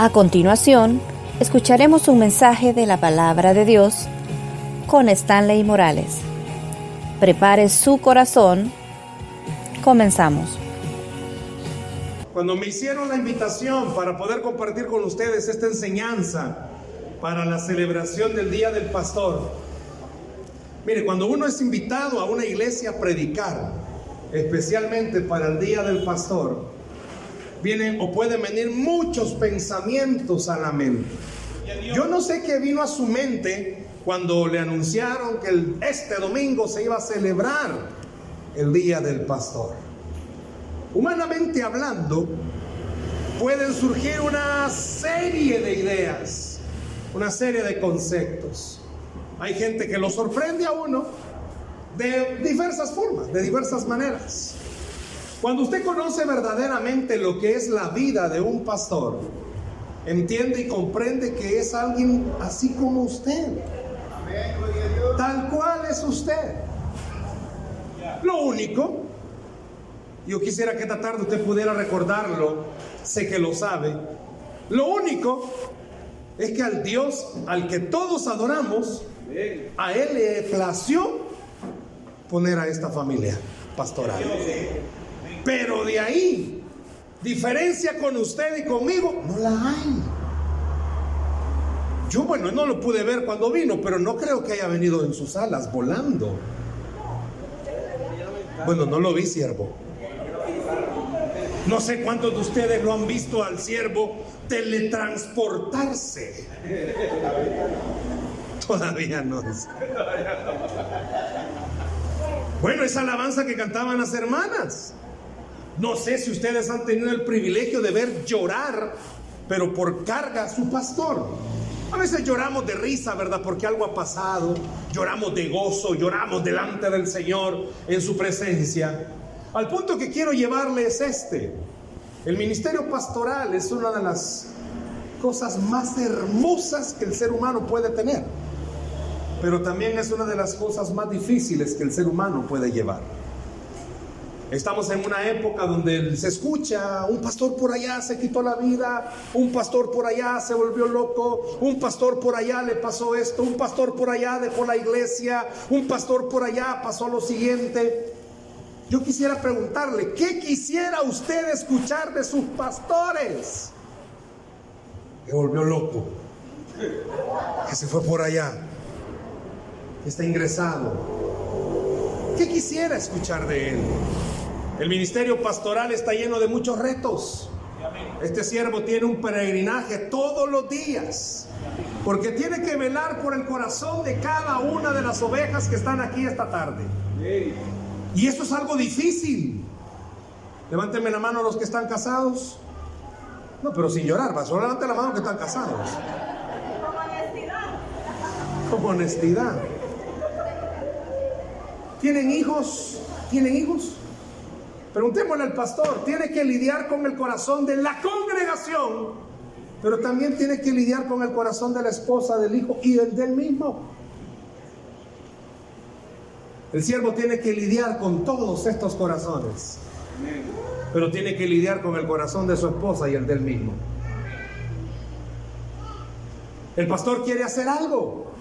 A continuación, escucharemos un mensaje de la palabra de Dios con Stanley Morales. Prepare su corazón. Comenzamos. Cuando me hicieron la invitación para poder compartir con ustedes esta enseñanza para la celebración del Día del Pastor, mire, cuando uno es invitado a una iglesia a predicar, especialmente para el Día del Pastor, vienen o pueden venir muchos pensamientos a la mente. Yo no sé qué vino a su mente cuando le anunciaron que este domingo se iba a celebrar el Día del Pastor. Humanamente hablando, pueden surgir una serie de ideas, una serie de conceptos. Hay gente que lo sorprende a uno de diversas formas, de diversas maneras. Cuando usted conoce verdaderamente lo que es la vida de un pastor, entiende y comprende que es alguien así como usted. Tal cual es usted. Lo único, yo quisiera que esta tarde usted pudiera recordarlo, sé que lo sabe, lo único es que al Dios al que todos adoramos, a Él le plació poner a esta familia pastoral. Pero de ahí, diferencia con usted y conmigo, no la hay. Yo, bueno, no lo pude ver cuando vino, pero no creo que haya venido en sus alas volando. Bueno, no lo vi, siervo. No sé cuántos de ustedes lo han visto al siervo teletransportarse. Todavía no. Bueno, esa alabanza que cantaban las hermanas. No sé si ustedes han tenido el privilegio de ver llorar, pero por carga a su pastor. A veces lloramos de risa, ¿verdad? Porque algo ha pasado. Lloramos de gozo, lloramos delante del Señor en su presencia. Al punto que quiero llevarles es este. El ministerio pastoral es una de las cosas más hermosas que el ser humano puede tener. Pero también es una de las cosas más difíciles que el ser humano puede llevar. Estamos en una época donde se escucha, un pastor por allá se quitó la vida, un pastor por allá se volvió loco, un pastor por allá le pasó esto, un pastor por allá dejó la iglesia, un pastor por allá pasó lo siguiente. Yo quisiera preguntarle, ¿qué quisiera usted escuchar de sus pastores? Que volvió loco, que se fue por allá, que está ingresado. ¿Qué quisiera escuchar de él? El ministerio pastoral está lleno de muchos retos. Este siervo tiene un peregrinaje todos los días, porque tiene que velar por el corazón de cada una de las ovejas que están aquí esta tarde. Y eso es algo difícil. Levánteme la mano los que están casados. No, pero sin llorar, va. Solo levante la mano que están casados. Con honestidad. Con honestidad. ¿Tienen hijos? ¿Tienen hijos? Preguntémosle al pastor, tiene que lidiar con el corazón de la congregación, pero también tiene que lidiar con el corazón de la esposa, del hijo y el del mismo. El siervo tiene que lidiar con todos estos corazones, pero tiene que lidiar con el corazón de su esposa y el del mismo. El pastor quiere hacer algo.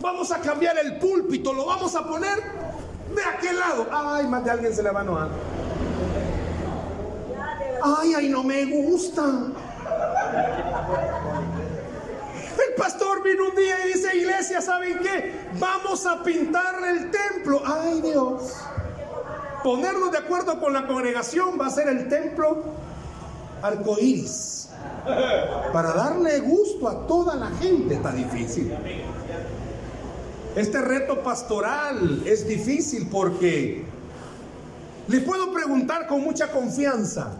Vamos a cambiar el púlpito, lo vamos a poner de aquel lado. Ay, más de alguien se le va a enojar. Ay, ay, no me gusta. El pastor vino un día y dice, iglesia, ¿saben qué? Vamos a pintar el templo. Ay, Dios. Ponernos de acuerdo con la congregación va a ser el templo arcoíris. Para darle gusto a toda la gente está difícil. Este reto pastoral es difícil porque le puedo preguntar con mucha confianza,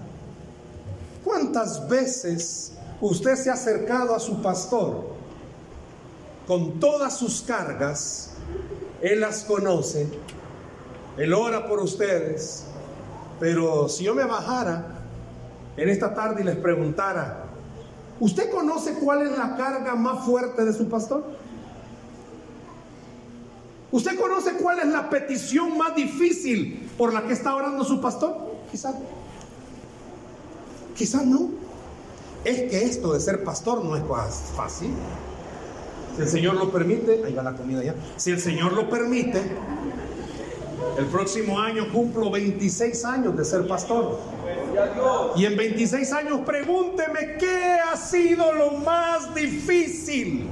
¿cuántas veces usted se ha acercado a su pastor con todas sus cargas? Él las conoce, Él ora por ustedes, pero si yo me bajara en esta tarde y les preguntara, ¿usted conoce cuál es la carga más fuerte de su pastor? ¿Usted conoce cuál es la petición más difícil por la que está orando su pastor? Quizás. Quizás no. es que esto de ser pastor no es fácil. Si el Señor lo permite, ahí va la comida ya. Si el Señor lo permite, el próximo año cumplo 26 años de ser pastor. Y en 26 años pregúnteme qué ha sido lo más difícil.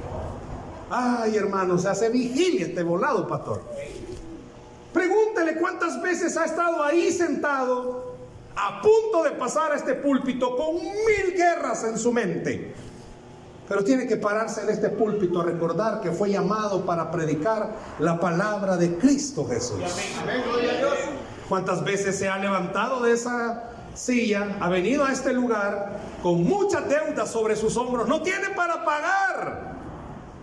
Ay, hermano, se hace vigilia este volado, pastor. Pregúntele cuántas veces ha estado ahí sentado a punto de pasar a este púlpito con mil guerras en su mente. Pero tiene que pararse en este púlpito a recordar que fue llamado para predicar la palabra de Cristo Jesús. ¿Cuántas veces se ha levantado de esa silla, ha venido a este lugar con muchas deudas sobre sus hombros, no tiene para pagar,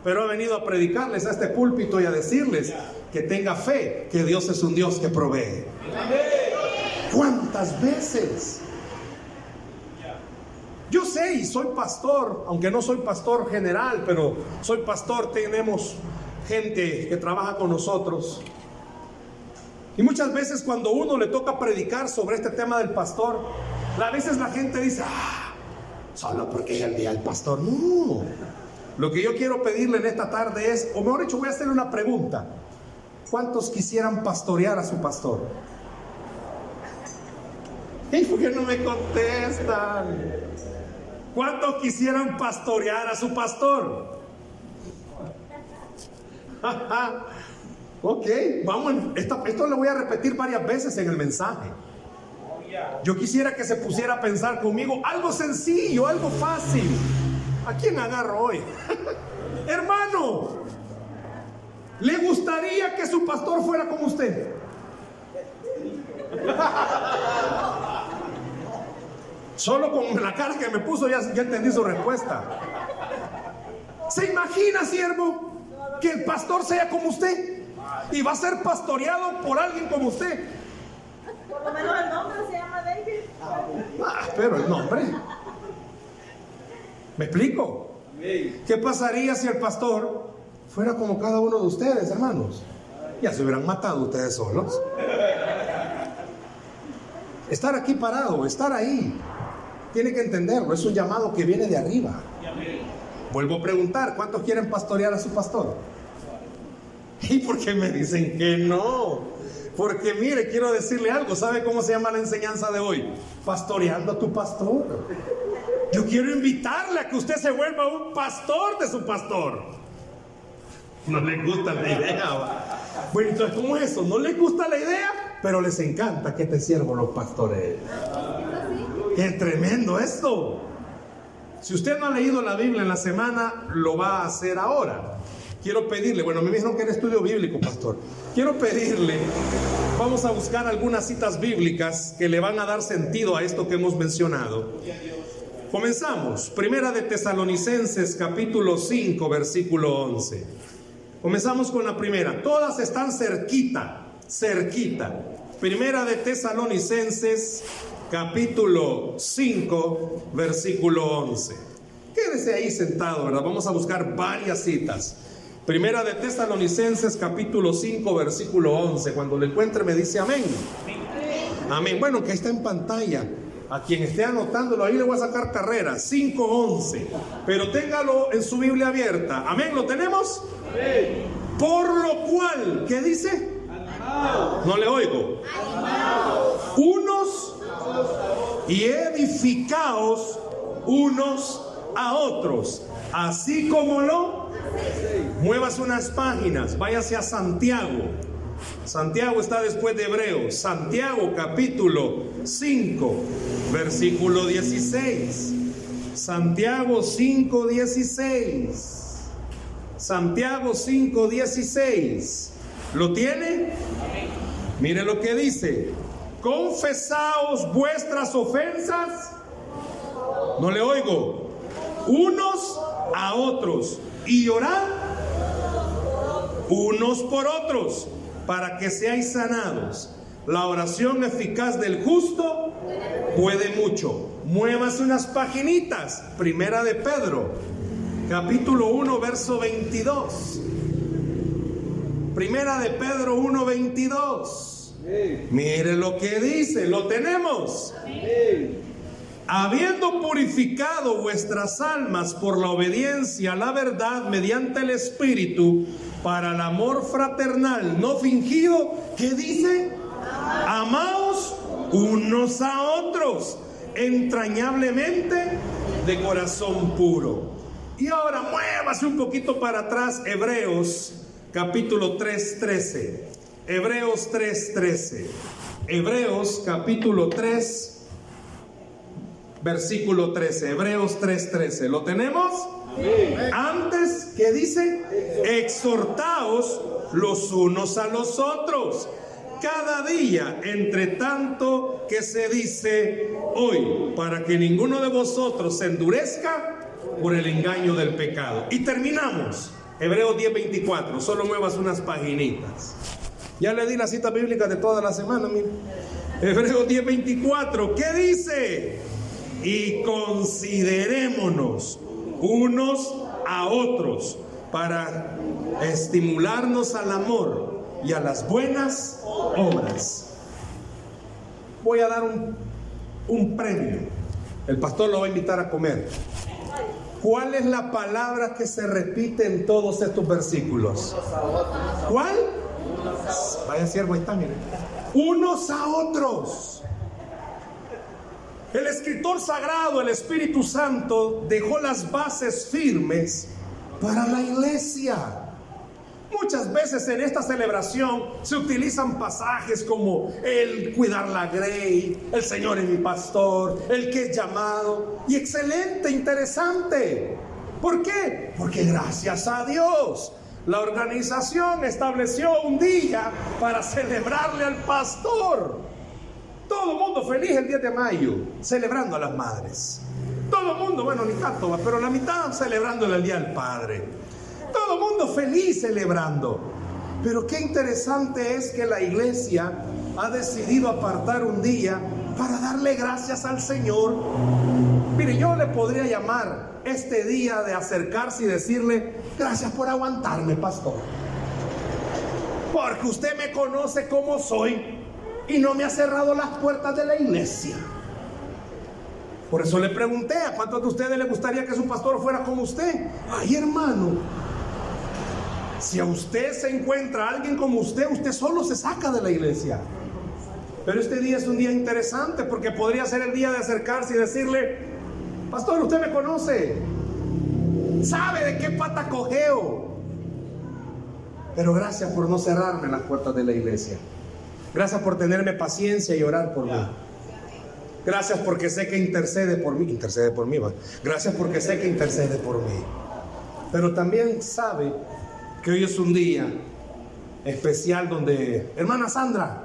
pero ha venido a predicarles a este púlpito y a decirles que tenga fe, que Dios es un Dios que provee. ¿Cuántas veces? Yo sé y soy pastor, aunque no soy pastor general, pero soy pastor, tenemos gente que trabaja con nosotros. Y muchas veces cuando uno le toca predicar sobre este tema del pastor, a veces la gente dice, ah, solo porque es el día del pastor. No, lo que yo quiero pedirle en esta tarde es, o mejor dicho, voy a hacerle una pregunta. ¿Cuántos quisieran pastorear a su pastor? ¿Y por qué no me contestan? ¿Cuántos quisieran pastorear a su pastor? Ok, vamos, esto, lo voy a repetir varias veces en el mensaje. Yo quisiera que se pusiera a pensar conmigo algo sencillo, algo fácil. ¿A quién agarro hoy? Hermano, ¿le gustaría que su pastor fuera como usted? Solo con la cara que me puso ya, ya entendí su respuesta. ¿Se imagina, siervo, que el pastor sea como usted? y va a ser pastoreado por alguien como usted. Por lo menos el nombre se llama David. Ah, pero el nombre. ¿Me explico? ¿Qué pasaría si el pastor fuera como cada uno de ustedes, hermanos? Ya se hubieran matado ustedes solos. Estar aquí parado, estar ahí, tiene que entenderlo, es un llamado que viene de arriba. Vuelvo a preguntar, ¿cuántos quieren pastorear a su pastor? ¿Y por qué me dicen que no? Porque mire, quiero decirle algo. ¿Sabe cómo se llama la enseñanza de hoy? Pastoreando a tu pastor. Yo quiero invitarle a que usted se vuelva un pastor de su pastor. No les gusta la idea. Bueno, entonces, ¿cómo es eso? No les gusta la idea, pero les encanta que te siervo los pastores. Qué tremendo esto. Si usted no ha leído la Biblia en la semana, lo va a hacer ahora quiero pedirle, bueno, me dijeron que era estudio bíblico, pastor. Quiero pedirle, vamos a buscar algunas citas bíblicas que le van a dar sentido a esto que hemos mencionado. Comenzamos, Primera de Tesalonicenses capítulo 5, versículo 11. Comenzamos con la primera, todas están cerquita, cerquita. Primera de Tesalonicenses capítulo 5, versículo 11. Quédese ahí sentado, ¿verdad? Vamos a buscar varias citas. Primera de Tesalonicenses capítulo 5 versículo 11. Cuando lo encuentre me dice amén. Amén. Bueno, que está en pantalla. A quien esté anotándolo, ahí le voy a sacar carrera. 5.11. Pero téngalo en su Biblia abierta. Amén. ¿Lo tenemos? Por lo cual, ¿qué dice? No le oigo. Unos y edificaos unos a otros. Así como lo Muevas unas páginas, váyase a Santiago. Santiago está después de Hebreos. Santiago capítulo 5, versículo 16. Santiago 5, 16. Santiago 5, 16. ¿Lo tiene? Mire lo que dice. Confesaos vuestras ofensas. No le oigo. Unos a otros y orad unos por otros para que seáis sanados. La oración eficaz del justo puede mucho. Muevas unas paginitas. Primera de Pedro, capítulo 1, verso 22. Primera de Pedro 1, 22. Mire lo que dice, lo tenemos. habiendo purificado vuestras almas por la obediencia a la verdad mediante el Espíritu, para el amor fraternal no fingido, ¿qué dice? Amaos unos a otros, entrañablemente de corazón puro. Y ahora muévase un poquito para atrás, Hebreos capítulo 3:13. Hebreos 3:13. Hebreos capítulo 3 versículo 13. Hebreos 3:13. ¿Lo tenemos? Antes que dice, exhortaos los unos a los otros cada día, entre tanto que se dice hoy, para que ninguno de vosotros se endurezca por el engaño del pecado. Y terminamos. Hebreos 10:24, solo muevas unas paginitas. Ya le di la cita bíblica de toda la semana, mire. Hebreos 10:24, ¿qué dice? Y considerémonos unos a otros para estimularnos al amor y a las buenas obras. Voy a dar un, premio. El pastor lo va a invitar a comer. ¿Cuál es la palabra que se repite en todos estos versículos? ¿Cuál? Vaya siervo, está, miren. Unos a otros. El escritor sagrado, el Espíritu Santo, dejó las bases firmes para la iglesia. Muchas veces en esta celebración se utilizan pasajes como el cuidar la grey, el Señor es mi pastor, el que es llamado. Y excelente, interesante. ¿Por qué? Porque gracias a Dios la organización estableció un día para celebrarle al pastor. Todo el mundo feliz el 10 de mayo, celebrando a las madres. Todo el mundo, bueno, ni tanto, pero la mitad celebrándole el Día del Padre. Todo el mundo feliz celebrando. Pero qué interesante es que la iglesia ha decidido apartar un día para darle gracias al Señor. Mire, yo le podría llamar este día de acercarse y decirle, gracias por aguantarme, pastor. Porque usted me conoce como soy y no me ha cerrado las puertas de la iglesia. Por eso le pregunté a cuántos de ustedes le gustaría que su pastor fuera como usted. Ay, hermano, si a usted se encuentra alguien como usted, usted solo se saca de la iglesia. Pero este día es un día interesante porque podría ser el día de acercarse y decirle, pastor, usted me conoce, sabe de qué pata cogeo. Pero gracias por no cerrarme las puertas de la iglesia. Gracias por tenerme paciencia y orar por mí. Gracias porque sé que intercede por mí. Intercede por mí, va. Gracias porque sé que intercede por mí. Pero también sabe que hoy es un día especial donde, hermana Sandra,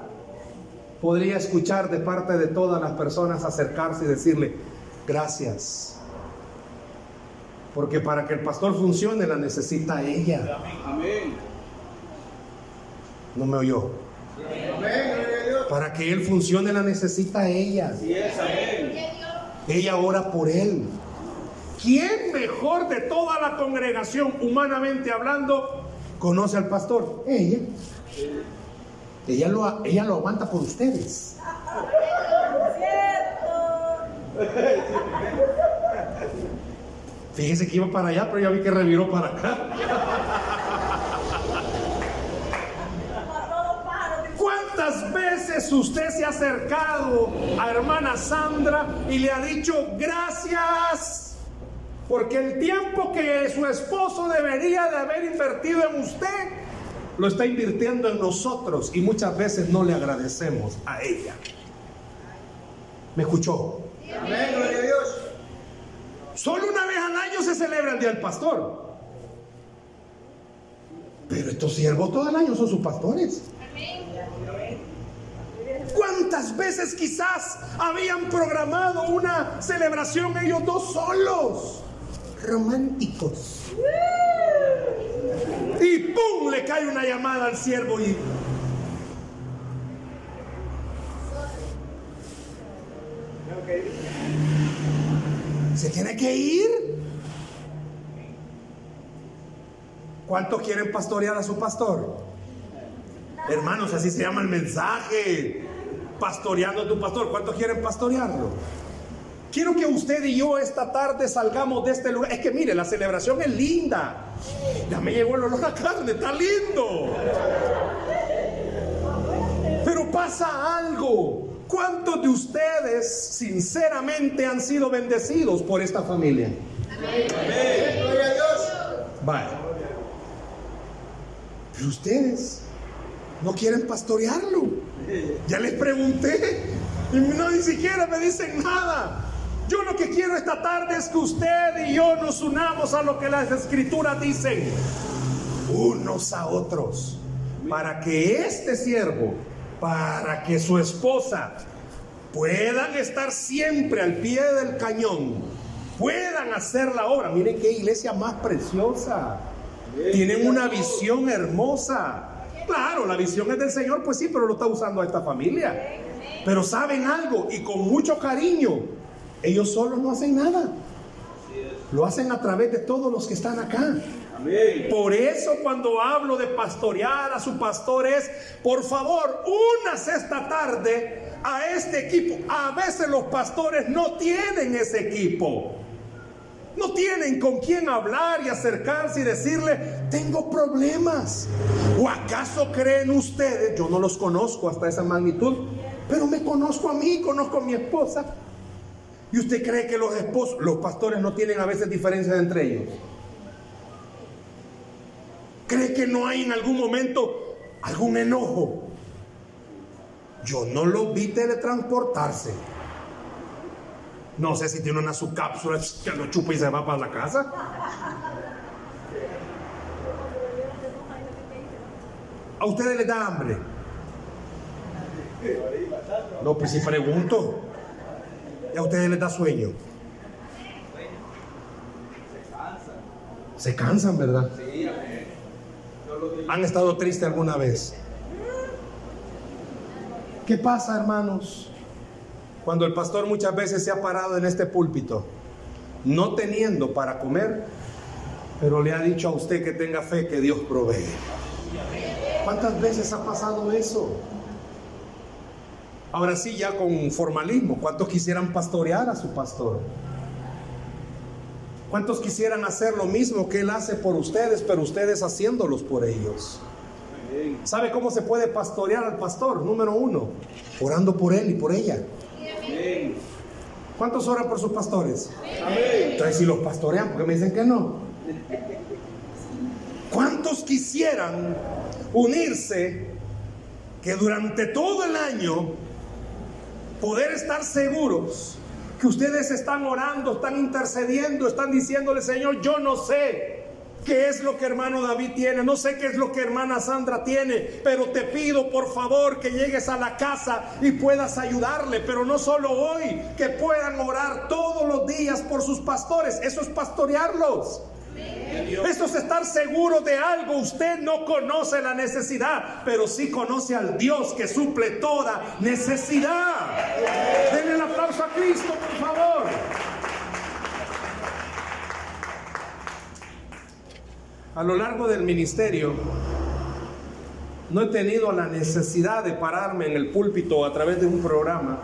podría escuchar de parte de todas las personas acercarse y decirle, gracias. Porque para que el pastor funcione la necesita ella. Amén. No me oyó. Para que él funcione la necesita ella. Ella ora por él. ¿Quién mejor de toda la congregación, humanamente hablando, conoce al pastor? Ella. Ella lo, ella lo aguanta por ustedes. Fíjese que iba para allá, pero ya vi que reviró para acá. ¿Cuántas veces usted se ha acercado a hermana Sandra y le ha dicho gracias? Porque el tiempo que su esposo debería de haber invertido en usted, lo está invirtiendo en nosotros y muchas veces no le agradecemos a ella. ¿Me escuchó? Amén, gloria a Dios. Solo una vez al año se celebra el Día del Pastor. Pero estos siervos todo el año son sus pastores. ¿Cuántas veces quizás habían programado una celebración ellos dos solos? románticos. Y ¡pum! le cae una llamada al siervo y... ¿Se tiene que ir? ¿Cuántos quieren pastorear a su pastor? Hermanos, así se llama el mensaje. Pastoreando a tu pastor. ¿Cuántos quieren pastorearlo? Quiero que usted y yo esta tarde salgamos de este lugar. Es que mire, la celebración es linda. Ya me llegó el olor a carne, está lindo. Pero pasa algo. ¿Cuántos de ustedes sinceramente han sido bendecidos por esta familia? Amén. Gloria a Dios. Vale. Pero ustedes no quieren pastorearlo. Ya les pregunté y no ni siquiera me dicen nada. Yo lo que quiero esta tarde es que usted y yo nos unamos a lo que las escrituras dicen, unos a otros, para que este siervo, para que su esposa puedan estar siempre al pie del cañón, puedan hacer la obra. Miren qué iglesia más preciosa. Tienen una visión hermosa. Claro, la visión es del Señor, pues sí, pero lo está usando a esta familia. Pero saben algo y con mucho cariño ellos solos no hacen nada. Lo hacen a través de todos los que están acá. Por eso cuando hablo de pastorear a su pastor es, por favor, unas esta tarde a este equipo. A veces los pastores no tienen ese equipo. No tienen con quién hablar y acercarse y decirle, tengo problemas. ¿O acaso creen ustedes, yo no los conozco hasta esa magnitud, pero me conozco a mí, conozco a mi esposa, ¿Y usted cree que los esposos, los pastores no tienen a veces diferencias entre ellos? ¿Cree que no hay en algún momento algún enojo? Yo no lo vi teletransportarse. No sé si tiene una subcápsula que lo chupa y se va para la casa. ¿A ustedes les da hambre? No, pues si pregunto. ¿Y a ustedes les da sueño? Se cansan, ¿verdad? ¿Han estado tristes alguna vez? ¿Qué pasa, hermanos? Cuando el pastor muchas veces se ha parado en este púlpito, no teniendo para comer, pero le ha dicho a usted que tenga fe que Dios provee. ¿Cuántas veces ha pasado eso? Ahora sí, ya con formalismo, ¿cuántos quisieran pastorear a su pastor? ¿Cuántos quisieran hacer lo mismo que Él hace por ustedes, pero ustedes haciéndolos por ellos? ¿Sabe cómo se puede pastorear al pastor? Número uno, orando por Él y por ella. ¿Cuántos oran por sus pastores? Entonces, si los pastorean, porque me dicen que no? ¿Cuántos quisieran unirse que durante todo el año poder estar seguros que ustedes están orando, están intercediendo, están diciéndole, Señor, yo no sé qué es lo que hermano David tiene, no sé qué es lo que hermana Sandra tiene, pero te pido por favor que llegues a la casa y puedas ayudarle, pero no solo hoy, que puedan orar todos los días por sus pastores, eso es pastorearlos. Esto es estar seguro de algo. Usted no conoce la necesidad, pero sí conoce al Dios que suple toda necesidad. Denle el aplauso a Cristo, por favor. A lo largo del ministerio, no he tenido la necesidad de pararme en el púlpito a través de un programa,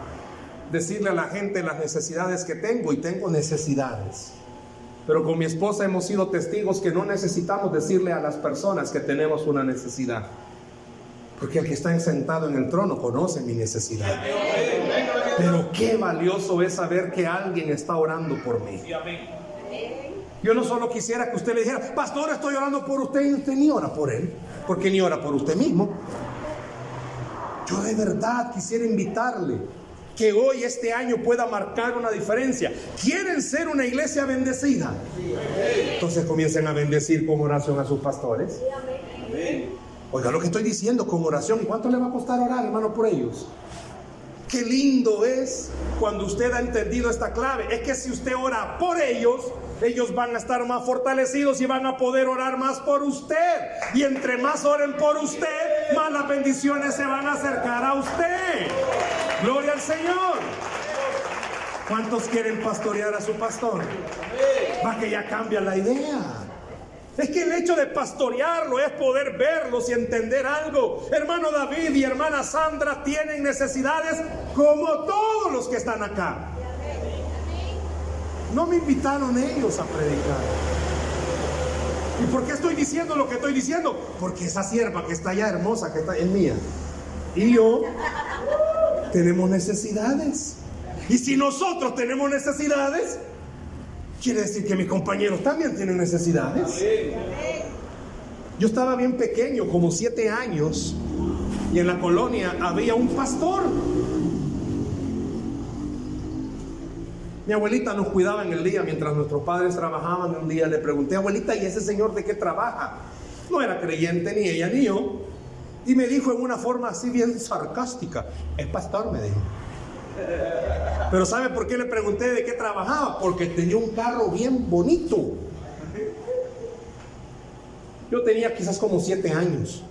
decirle a la gente las necesidades que tengo y tengo necesidades. Pero con mi esposa hemos sido testigos que no necesitamos decirle a las personas que tenemos una necesidad. Porque el que está sentado en el trono conoce mi necesidad. Pero qué valioso es saber que alguien está orando por mí. Yo no solo quisiera que usted le dijera, pastor, estoy orando por usted y usted ni ora por él, porque ni ora por usted mismo. Yo de verdad quisiera invitarle que hoy, este año, pueda marcar una diferencia. ¿Quieren ser una iglesia bendecida? Entonces comiencen a bendecir con oración a sus pastores. Oiga lo que estoy diciendo con oración. ¿Cuánto le va a costar orar, hermano, por ellos? Qué lindo es cuando usted ha entendido esta clave. Es que si usted ora por ellos, ellos van a estar más fortalecidos y van a poder orar más por usted. Y entre más oren por usted, más las bendiciones se van a acercar a usted. Gloria al Señor. ¿Cuántos quieren pastorear a su pastor? Va que ya cambia la idea. Es que el hecho de pastorearlo es poder verlos y entender algo. Hermano David y hermana Sandra tienen necesidades como todos los que están acá. No me invitaron ellos a predicar. ¿Y por qué estoy diciendo lo que estoy diciendo? Porque esa sierva que está allá hermosa, que está es mía. Y yo tenemos necesidades. Y si nosotros tenemos necesidades, quiere decir que mis compañeros también tienen necesidades. Yo estaba bien pequeño, como siete años, y en la colonia había un pastor. Mi abuelita nos cuidaba en el día mientras nuestros padres trabajaban. Un día le pregunté, abuelita, ¿y ese señor de qué trabaja? No era creyente ni ella ni yo. Y me dijo en una forma así bien sarcástica, es pastor, me dijo. Pero ¿sabe por qué le pregunté de qué trabajaba? Porque tenía un carro bien bonito. Yo tenía quizás como siete años.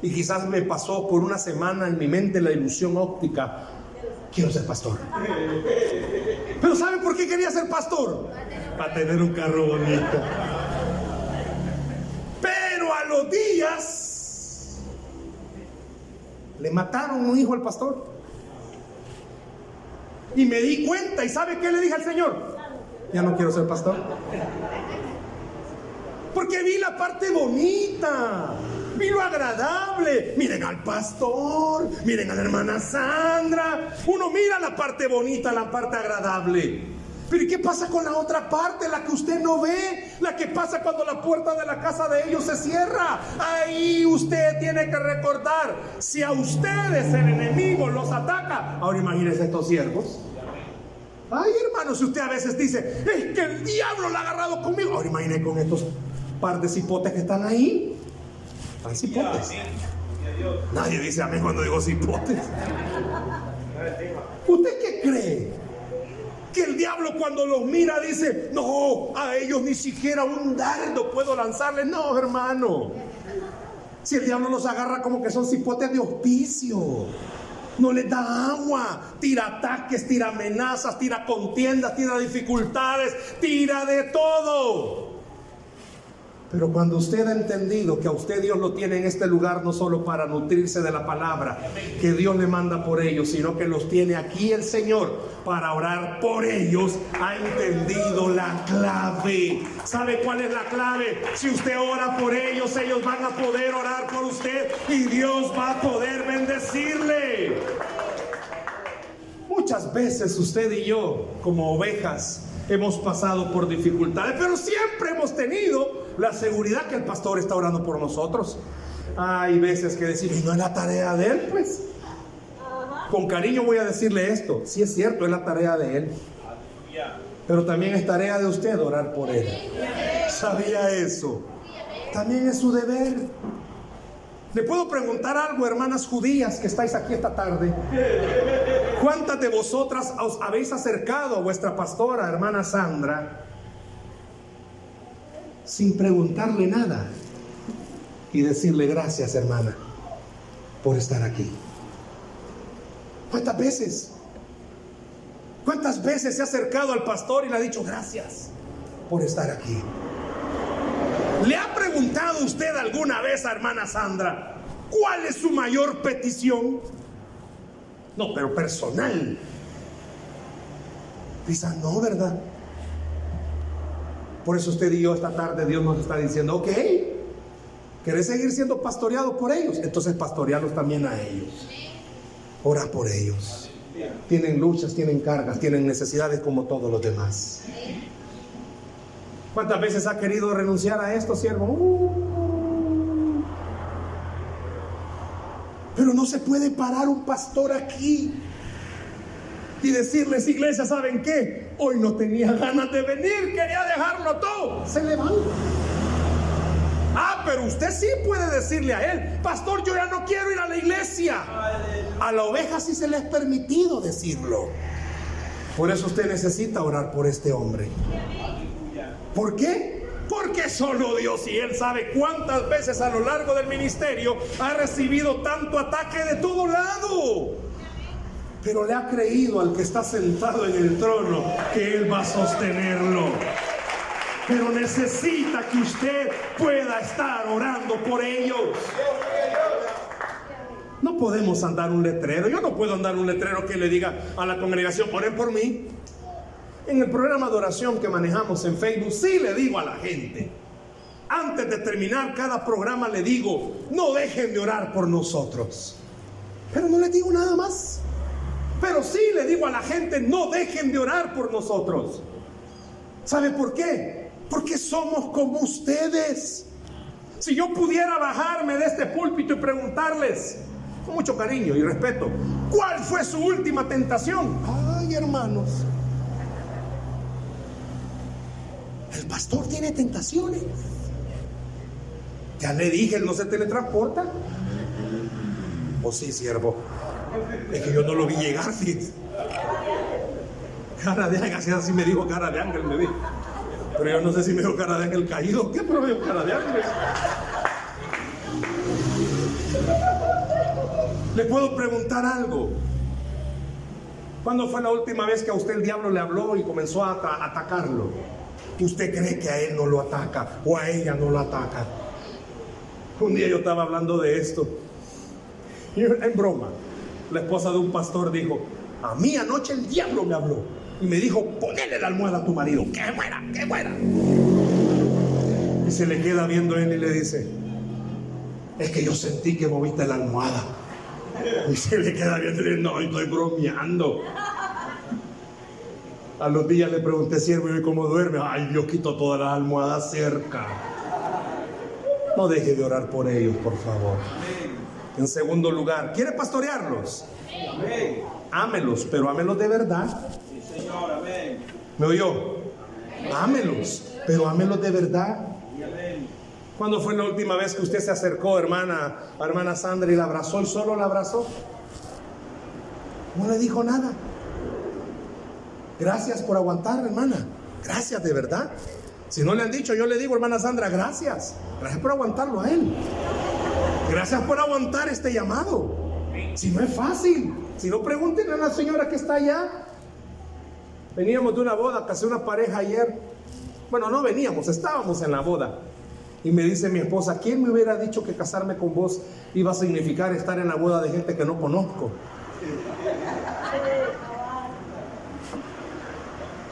Y quizás me pasó por una semana en mi mente la ilusión óptica. Quiero ser pastor. Pero ¿sabe por qué quería ser pastor? Para tener un carro bonito. Pero a los días le mataron un hijo al pastor. Y me di cuenta y ¿sabe qué le dije al Señor? Ya no quiero ser pastor. Porque vi la parte bonita, vi lo agradable. Miren al pastor, miren a la hermana Sandra. Uno mira la parte bonita, la parte agradable. Pero ¿y qué pasa con la otra parte, la que usted no ve? La que pasa cuando la puerta de la casa de ellos se cierra. Ahí usted tiene que recordar, si a ustedes el enemigo los ataca, ahora imagínense estos siervos. Ay, hermano, si usted a veces dice, es que el diablo la ha agarrado conmigo. Ahora imagínese con estos par de cipotes que están ahí. Hay cipotes. Nadie dice amén cuando digo cipotes. ¿Usted qué cree? Que el diablo cuando los mira dice, no, a ellos ni siquiera un dardo puedo lanzarles. No, hermano. Si el diablo los agarra como que son cipotes de hospicio. No les da agua, tira ataques, tira amenazas, tira contiendas, tira dificultades, tira de todo. Pero cuando usted ha entendido que a usted Dios lo tiene en este lugar no solo para nutrirse de la palabra que Dios le manda por ellos, sino que los tiene aquí el Señor para orar por ellos, ha entendido la clave. ¿Sabe cuál es la clave? Si usted ora por ellos, ellos van a poder orar por usted y Dios va a poder bendecirle. Muchas veces usted y yo, como ovejas, hemos pasado por dificultades, pero siempre hemos tenido la seguridad que el pastor está orando por nosotros. Hay veces que decir, y no es la tarea de él, pues. Con cariño voy a decirle esto, si es cierto, es la tarea de él. Pero también es tarea de usted orar por él. ¿Sabía eso? También es su deber. Le puedo preguntar algo, hermanas judías que estáis aquí esta tarde. ¿Cuántas de vosotras os habéis acercado a vuestra pastora, hermana Sandra, sin preguntarle nada y decirle gracias, hermana, por estar aquí? ¿Cuántas veces? ¿Cuántas veces se ha acercado al pastor y le ha dicho gracias por estar aquí? ¿Le ha preguntado usted alguna vez a hermana Sandra cuál es su mayor petición? No, pero personal. Quizás no, ¿verdad? Por eso usted y yo esta tarde Dios nos está diciendo, ok, ¿querés seguir siendo pastoreado por ellos? Entonces pastorearlos también a ellos. Ora por ellos. Tienen luchas, tienen cargas, tienen necesidades como todos los demás. ¿Cuántas veces ha querido renunciar a esto, siervo? Uh. Pero no se puede parar un pastor aquí y decirles, iglesia, ¿saben qué? Hoy no tenía ganas de venir, quería dejarlo todo. Se levanta. Ah, pero usted sí puede decirle a él, pastor, yo ya no quiero ir a la iglesia. A la oveja sí se le es permitido decirlo. Por eso usted necesita orar por este hombre. ¿Por qué? Porque solo Dios y Él sabe cuántas veces a lo largo del ministerio ha recibido tanto ataque de todo lado. Pero le ha creído al que está sentado en el trono que Él va a sostenerlo. Pero necesita que usted pueda estar orando por ellos. No podemos andar un letrero. Yo no puedo andar un letrero que le diga a la congregación, oren por mí. En el programa de oración que manejamos en Facebook, sí le digo a la gente, antes de terminar cada programa le digo, no dejen de orar por nosotros. Pero no les digo nada más. Pero sí le digo a la gente, no dejen de orar por nosotros. ¿Sabe por qué? Porque somos como ustedes. Si yo pudiera bajarme de este púlpito y preguntarles, con mucho cariño y respeto, ¿cuál fue su última tentación? Ay, hermanos. El pastor tiene tentaciones. Ya le dije, él no se teletransporta. ¿O sí, siervo? Es que yo no lo vi llegar, fíjese. Cara de ángel, así me dijo cara de ángel, me dijo. Pero yo no sé si me dijo cara de ángel caído. ¿Qué pero me dijo cara de ángel? Le puedo preguntar algo. ¿Cuándo fue la última vez que a usted el diablo le habló y comenzó a atacarlo? ¿Usted cree que a él no lo ataca o a ella no lo ataca? Un día yo estaba hablando de esto. Y en broma, la esposa de un pastor dijo, a mí anoche el diablo me habló y me dijo, ponele la almohada a tu marido, que muera, que muera. Y se le queda viendo él y le dice, es que yo sentí que moviste la almohada. Y se le queda viendo y le dice, no, estoy bromeando. A los días le pregunté, siervo, ¿y cómo duerme? Ay, Dios quito todas las almohadas cerca. No deje de orar por ellos, por favor. En segundo lugar, ¿quiere pastorearlos? Ámelos, pero ámelos de verdad. ¿Me oyó? Ámelos, pero ámelos de verdad. ¿Cuándo fue la última vez que usted se acercó, hermana, hermana Sandra, y la abrazó y solo la abrazó? No le dijo nada. Gracias por aguantar, hermana. Gracias de verdad. Si no le han dicho, yo le digo, hermana Sandra, gracias. Gracias por aguantarlo a él. Gracias por aguantar este llamado. Si no es fácil. Si no, pregunten a la señora que está allá. Veníamos de una boda, casé una pareja ayer. Bueno, no veníamos, estábamos en la boda. Y me dice mi esposa, ¿quién me hubiera dicho que casarme con vos iba a significar estar en la boda de gente que no conozco?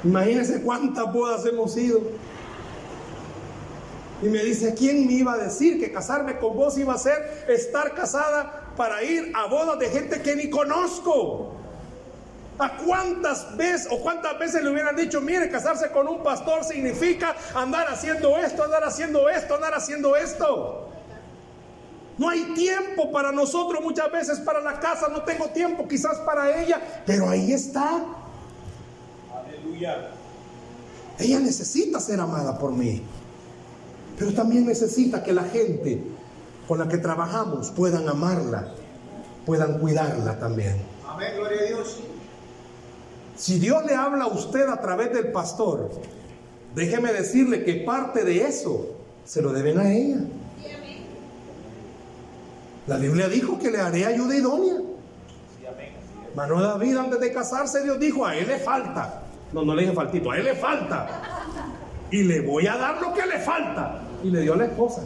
Imagínense cuántas bodas hemos ido. Y me dice, ¿quién me iba a decir que casarme con vos iba a ser estar casada para ir a bodas de gente que ni conozco? ¿A cuántas veces o cuántas veces le hubieran dicho, mire, casarse con un pastor significa andar haciendo esto, andar haciendo esto, andar haciendo esto? No hay tiempo para nosotros muchas veces para la casa, no tengo tiempo quizás para ella, pero ahí está. Aleluya. Ella necesita ser amada por mí. Pero también necesita que la gente con la que trabajamos puedan amarla, puedan cuidarla también. Amén, gloria a Dios. Si Dios le habla a usted a través del pastor, déjeme decirle que parte de eso se lo deben a ella. La Biblia dijo que le haré ayuda idónea. Mano David antes de casarse Dios dijo, a él le falta. No, no le dije faltito, a él le falta. Y le voy a dar lo que le falta y le dio a la esposa.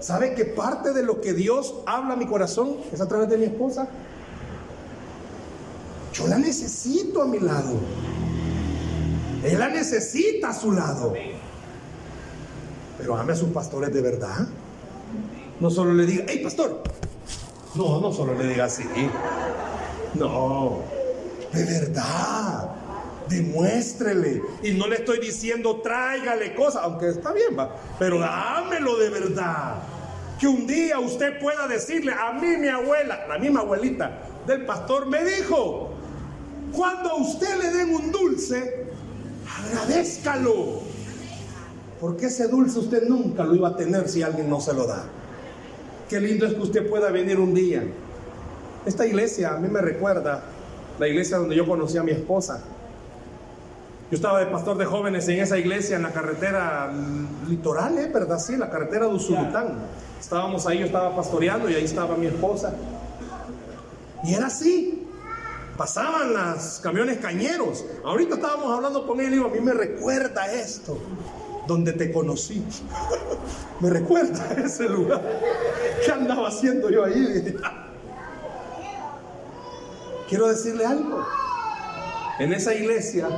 ¿Sabe que parte de lo que Dios habla a mi corazón es a través de mi esposa? Yo la necesito a mi lado. Él la necesita a su lado. Pero ame a sus pastores de verdad. No solo le diga, hey pastor. No, no solo le diga así. No, de verdad demuéstrele. Y no le estoy diciendo tráigale cosas, aunque está bien, va, pero dámelo de verdad. Que un día usted pueda decirle, a mí mi abuela, la misma abuelita del pastor me dijo, cuando a usted le den un dulce, agradezcalo. Porque ese dulce usted nunca lo iba a tener si alguien no se lo da. Qué lindo es que usted pueda venir un día. Esta iglesia a mí me recuerda la iglesia donde yo conocí a mi esposa. Yo estaba de pastor de jóvenes en esa iglesia, en la carretera litoral, ¿eh? ¿verdad? Sí, la carretera de Usulután. Estábamos ahí, yo estaba pastoreando y ahí estaba mi esposa. Y era así. Pasaban los camiones cañeros. Ahorita estábamos hablando con él y digo, a mí me recuerda esto, donde te conocí. me recuerda ese lugar. ¿Qué andaba haciendo yo ahí? Quiero decirle algo. En esa iglesia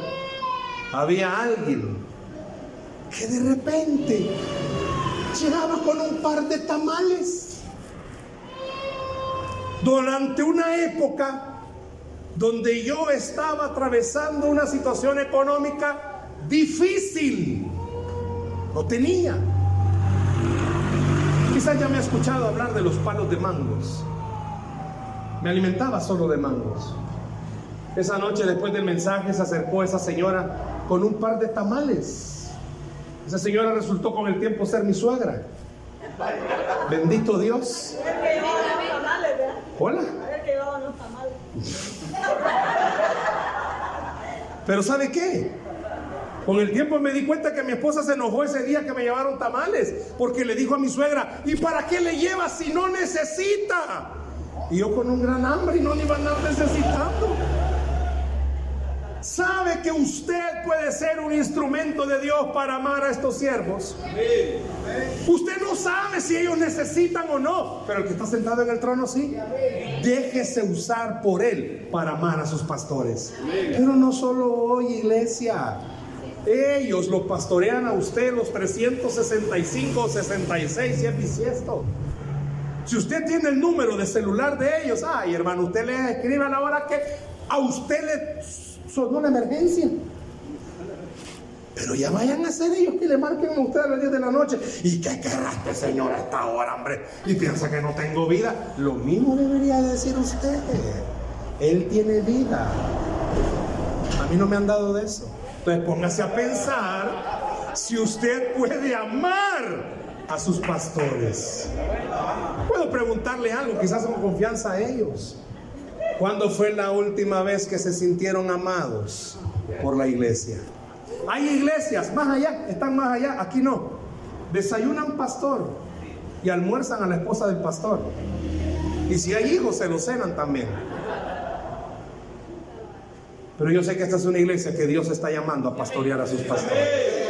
había alguien que de repente llegaba con un par de tamales. Durante una época donde yo estaba atravesando una situación económica difícil, no tenía. Quizás ya me ha escuchado hablar de los palos de mangos. Me alimentaba solo de mangos. Esa noche después del mensaje se acercó esa señora con un par de tamales. Esa señora resultó con el tiempo ser mi suegra. Bendito Dios. Hola. Pero ¿sabe qué? Con el tiempo me di cuenta que mi esposa se enojó ese día que me llevaron tamales, porque le dijo a mi suegra, ¿y para qué le lleva si no necesita? Y yo con un gran hambre y no le iba a andar necesitando. ¿Sabe que usted puede ser un instrumento de Dios para amar a estos siervos? Usted no sabe si ellos necesitan o no, pero el que está sentado en el trono sí. Déjese usar por él para amar a sus pastores. Pero no solo hoy, iglesia. Ellos lo pastorean a usted los 365 66 si es bisiesto. Si usted tiene el número de celular de ellos, ay hermano, usted le escribe a la hora que a usted le sonó una emergencia. Pero ya vayan a ser ellos que le marquen a usted a las 10 de la noche. ¿Y qué querraste, señor, a esta hora, hombre? Y piensa que no tengo vida. Lo mismo debería decir usted. Él tiene vida. A mí no me han dado de eso. Entonces póngase a pensar si usted puede amar a sus pastores. Puedo preguntarle algo, quizás con confianza a ellos. ¿Cuándo fue la última vez que se sintieron amados por la iglesia? Hay iglesias más allá, están más allá, aquí no. Desayunan pastor y almuerzan a la esposa del pastor. Y si hay hijos, se los cenan también. Pero yo sé que esta es una iglesia que Dios está llamando a pastorear a sus pastores.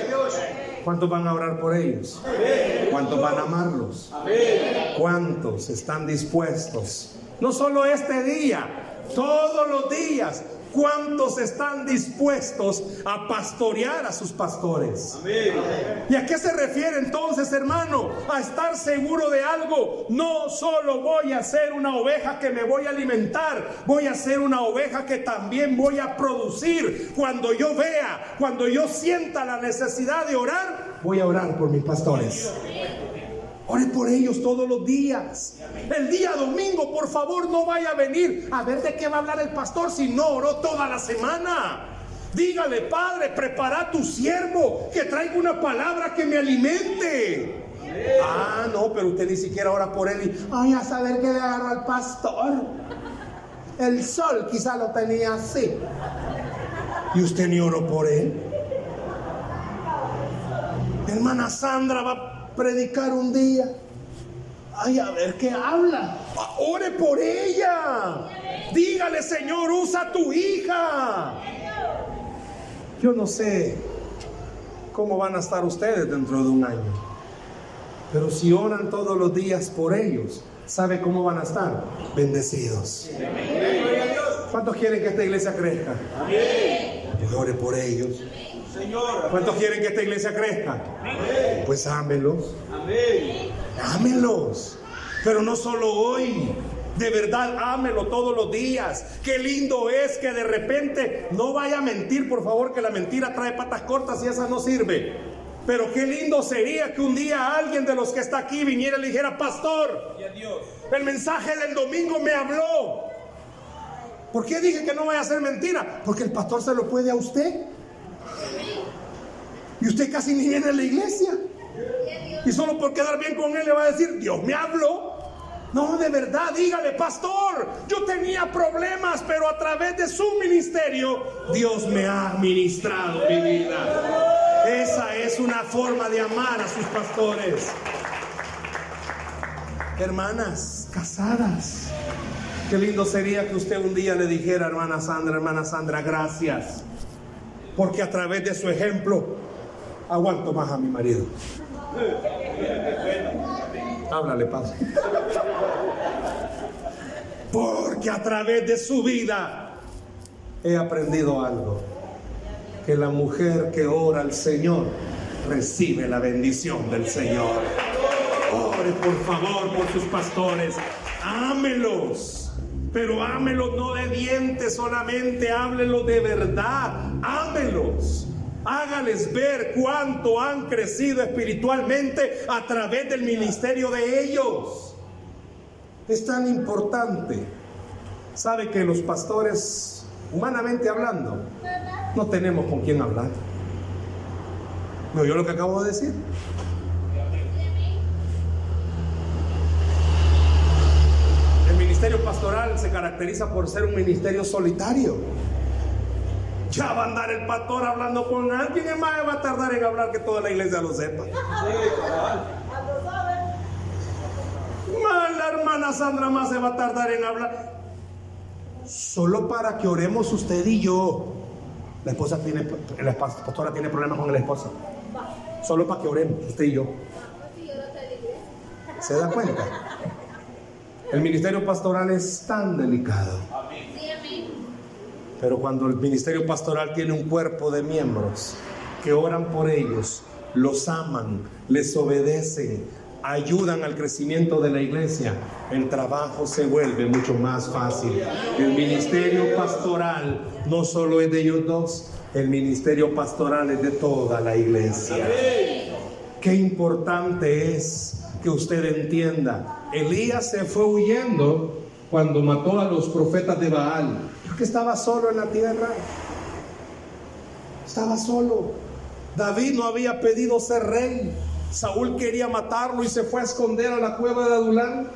¿Cuántos van a orar por ellos? ¿Cuántos van a amarlos? ¿Cuántos están dispuestos no solo este día, todos los días. ¿Cuántos están dispuestos a pastorear a sus pastores? ¿Y a qué se refiere entonces, hermano? A estar seguro de algo. No solo voy a ser una oveja que me voy a alimentar, voy a ser una oveja que también voy a producir. Cuando yo vea, cuando yo sienta la necesidad de orar, voy a orar por mis pastores. Ore por ellos todos los días. El día domingo, por favor, no vaya a venir a ver de qué va a hablar el pastor si no oró toda la semana. Dígale, Padre, prepara tu siervo, que traiga una palabra que me alimente. Ah, no, pero usted ni siquiera ora por él y, ay, a saber qué le agarró al pastor. El sol quizá lo tenía así. Y usted ni oró por él. Hermana Sandra va predicar un día. Ay, a ver qué habla. Ore por ella. Dígale, Señor, usa tu hija. Yo no sé cómo van a estar ustedes dentro de un año. Pero si oran todos los días por ellos, ¿sabe cómo van a estar? Bendecidos. ¿Cuántos quieren que esta iglesia crezca? ore por ellos. ¿Cuántos quieren que esta iglesia crezca? Pues ámelos. Ámelos. Pero no solo hoy. De verdad, ámelo todos los días. Qué lindo es que de repente no vaya a mentir, por favor, que la mentira trae patas cortas y esa no sirve. Pero qué lindo sería que un día alguien de los que está aquí viniera y le dijera, pastor, el mensaje del domingo me habló. ¿Por qué dije que no vaya a ser mentira? Porque el pastor se lo puede a usted. Y usted casi ni viene a la iglesia. Y solo por quedar bien con él le va a decir, Dios me habló. No, de verdad, dígale, pastor, yo tenía problemas, pero a través de su ministerio, Dios me ha administrado mi vida. Esa es una forma de amar a sus pastores. Hermanas casadas, qué lindo sería que usted un día le dijera, hermana Sandra, hermana Sandra, gracias. Porque a través de su ejemplo, aguanto más a mi marido. Háblale, padre. Porque a través de su vida he aprendido algo. Que la mujer que ora al Señor recibe la bendición del Señor. Ore por favor por sus pastores. Ámelos. Pero ámelos no de dientes solamente, háblelos de verdad. Ámelos. Hágales ver cuánto han crecido espiritualmente a través del ministerio de ellos. Es tan importante. Sabe que los pastores, humanamente hablando, no tenemos con quién hablar. ¿Me oyó lo que acabo de decir? El ministerio pastoral se caracteriza por ser un ministerio solitario. Ya va a andar el pastor hablando con alguien, es más, va a tardar en hablar que toda la iglesia lo sepa. Más la hermana Sandra más se va a tardar en hablar. Solo para que oremos usted y yo. La esposa tiene, la pastora tiene problemas con la esposa. Solo para que oremos usted y yo. ¿Se da cuenta? El ministerio pastoral es tan delicado. Pero cuando el ministerio pastoral tiene un cuerpo de miembros que oran por ellos, los aman, les obedecen, ayudan al crecimiento de la iglesia, el trabajo se vuelve mucho más fácil. El ministerio pastoral no solo es de ellos dos, el ministerio pastoral es de toda la iglesia. Qué importante es que usted entienda. Elías se fue huyendo cuando mató a los profetas de Baal que estaba solo en la tierra. Estaba solo. David no había pedido ser rey. Saúl quería matarlo y se fue a esconder a la cueva de Adulán.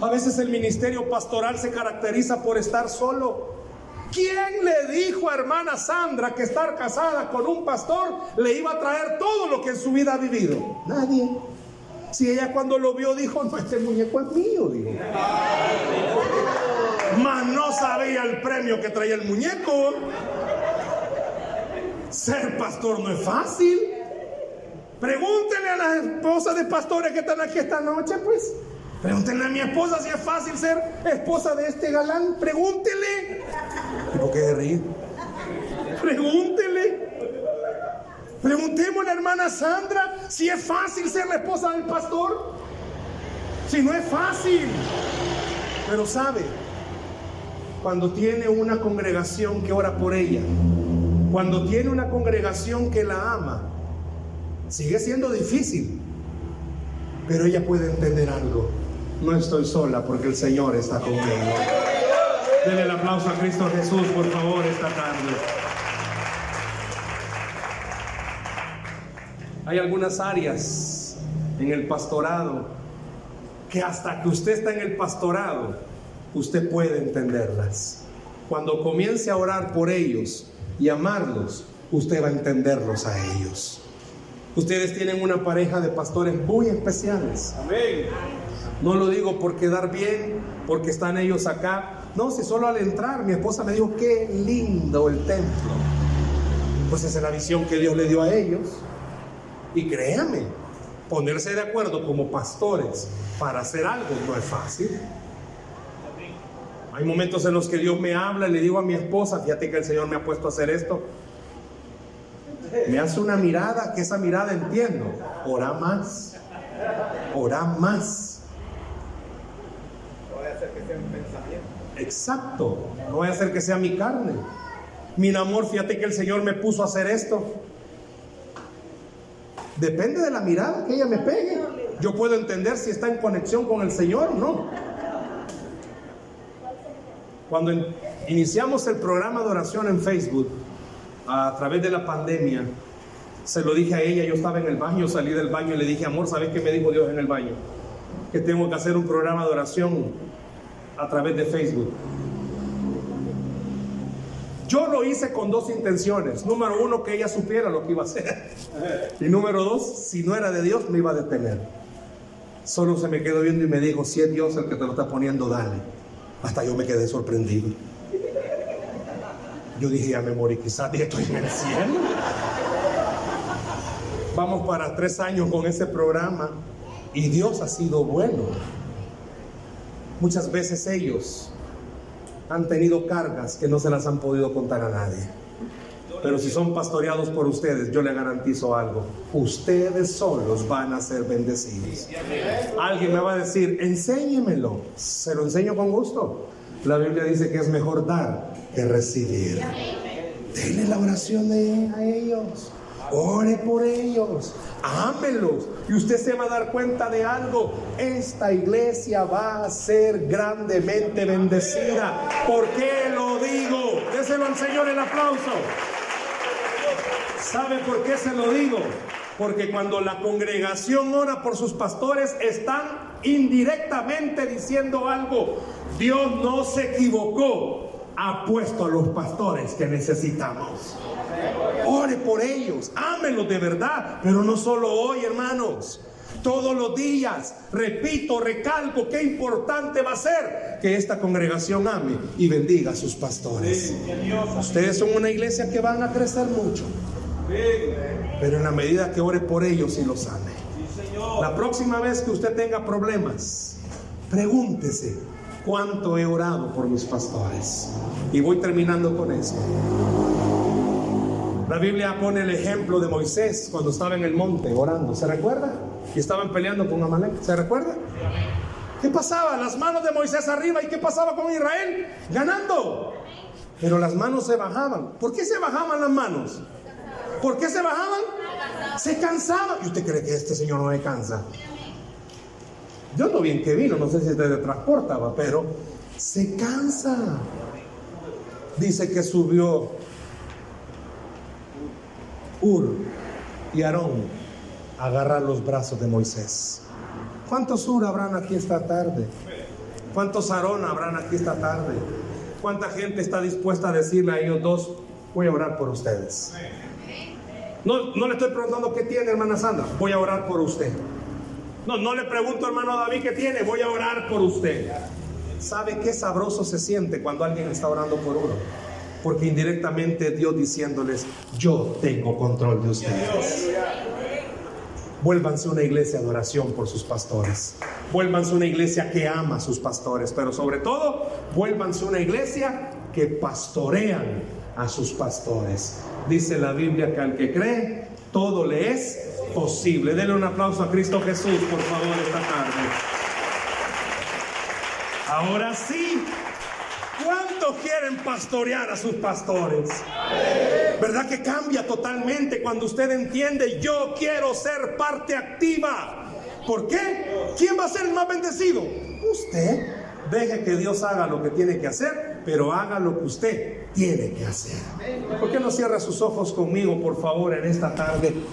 A veces el ministerio pastoral se caracteriza por estar solo. ¿Quién le dijo a hermana Sandra que estar casada con un pastor le iba a traer todo lo que en su vida ha vivido? Nadie. Si ella cuando lo vio dijo, no, este muñeco es mío, dijo. Mas no sabía el premio que traía el muñeco. Ser pastor no es fácil. Pregúntenle a las esposas de pastores que están aquí esta noche, pues. Pregúntenle a mi esposa si es fácil ser esposa de este galán. Pregúntele. ¿Y por qué reír? Pregúntele. Preguntémosle a la hermana Sandra si es fácil ser la esposa del pastor. Si no es fácil. Pero sabe, cuando tiene una congregación que ora por ella, cuando tiene una congregación que la ama, sigue siendo difícil, pero ella puede entender algo. No estoy sola porque el Señor está conmigo. Denle el aplauso a Cristo Jesús, por favor, esta tarde. Hay algunas áreas en el pastorado que hasta que usted está en el pastorado, usted puede entenderlas. Cuando comience a orar por ellos y amarlos, usted va a entenderlos a ellos. Ustedes tienen una pareja de pastores muy especiales. Amén. No lo digo por quedar bien, porque están ellos acá. No, si solo al entrar mi esposa me dijo, qué lindo el templo. Pues esa es la visión que Dios le dio a ellos. Y créame, ponerse de acuerdo como pastores para hacer algo no es fácil. Hay momentos en los que Dios me habla y le digo a mi esposa, fíjate que el Señor me ha puesto a hacer esto. Me hace una mirada, que esa mirada entiendo. Ora más. Ora más. No voy a hacer que sea un pensamiento. Exacto. No voy a hacer que sea mi carne. Mi amor, fíjate que el Señor me puso a hacer esto. Depende de la mirada que ella me pegue. Yo puedo entender si está en conexión con el Señor o no. Cuando iniciamos el programa de oración en Facebook, a través de la pandemia, se lo dije a ella, yo estaba en el baño, salí del baño y le dije, amor, ¿sabes qué me dijo Dios en el baño? Que tengo que hacer un programa de oración a través de Facebook. Yo lo hice con dos intenciones. Número uno, que ella supiera lo que iba a hacer. Y número dos, si no era de Dios, me iba a detener. Solo se me quedó viendo y me dijo, si es Dios el que te lo está poniendo, dale. Hasta yo me quedé sorprendido. Yo dije, ya me morí, quizás estoy en el cielo. Vamos para tres años con ese programa y Dios ha sido bueno. Muchas veces ellos han tenido cargas que no se las han podido contar a nadie. Pero si son pastoreados por ustedes, yo le garantizo algo. Ustedes solos van a ser bendecidos. Alguien me va a decir, enséñemelo. Se lo enseño con gusto. La Biblia dice que es mejor dar que recibir. Denle la oración a ellos. Ore por ellos. Ámelos. Y usted se va a dar cuenta de algo. Esta iglesia va a ser grandemente bendecida. ¿Por qué lo digo? Déselo al Señor el aplauso. ¿Sabe por qué se lo digo? Porque cuando la congregación ora por sus pastores, están indirectamente diciendo algo. Dios no se equivocó. Ha puesto a los pastores que necesitamos. Ore por ellos, ámenlos de verdad, pero no solo hoy, hermanos. Todos los días, repito, recalco, qué importante va a ser que esta congregación ame y bendiga a sus pastores. Ustedes son una iglesia que van a crecer mucho. Pero en la medida que ore por ellos y los ame. La próxima vez que usted tenga problemas, pregúntese cuánto he orado por mis pastores. Y voy terminando con eso. La Biblia pone el ejemplo de Moisés cuando estaba en el monte orando. ¿Se recuerda? Y estaban peleando con Amalek. ¿Se recuerda? ¿Qué pasaba? Las manos de Moisés arriba. ¿Y qué pasaba con Israel? Ganando. Pero las manos se bajaban. ¿Por qué se bajaban las manos? ¿Por qué se bajaban? Se cansaban. ¿Y usted cree que este señor no me cansa? Yo no vi en qué vino, no sé si de transportaba, pero se cansa. Dice que subió Ur y Aarón a agarrar los brazos de Moisés. ¿Cuántos Ur habrán aquí esta tarde? ¿Cuántos Aarón habrán aquí esta tarde? ¿Cuánta gente está dispuesta a decirle a ellos dos, voy a orar por ustedes? No, no le estoy preguntando qué tiene, hermana Sandra. Voy a orar por usted. No, no le pregunto, hermano David, qué tiene. Voy a orar por usted. ¿Sabe qué sabroso se siente cuando alguien está orando por uno? Porque indirectamente Dios diciéndoles, yo tengo control de ustedes. Vuélvanse una iglesia de oración por sus pastores. Vuélvanse una iglesia que ama a sus pastores. Pero sobre todo, vuélvanse una iglesia que pastorean a sus pastores. Dice la Biblia que al que cree, todo le es posible. Denle un aplauso a Cristo Jesús, por favor, esta tarde. Ahora sí, ¿cuántos quieren pastorear a sus pastores? ¿Verdad que cambia totalmente cuando usted entiende, yo quiero ser parte activa? ¿Por qué? ¿Quién va a ser el más bendecido? Usted. Deje que Dios haga lo que tiene que hacer, pero haga lo que usted tiene que hacer. ¿Por qué no cierra sus ojos conmigo, por favor, en esta tarde?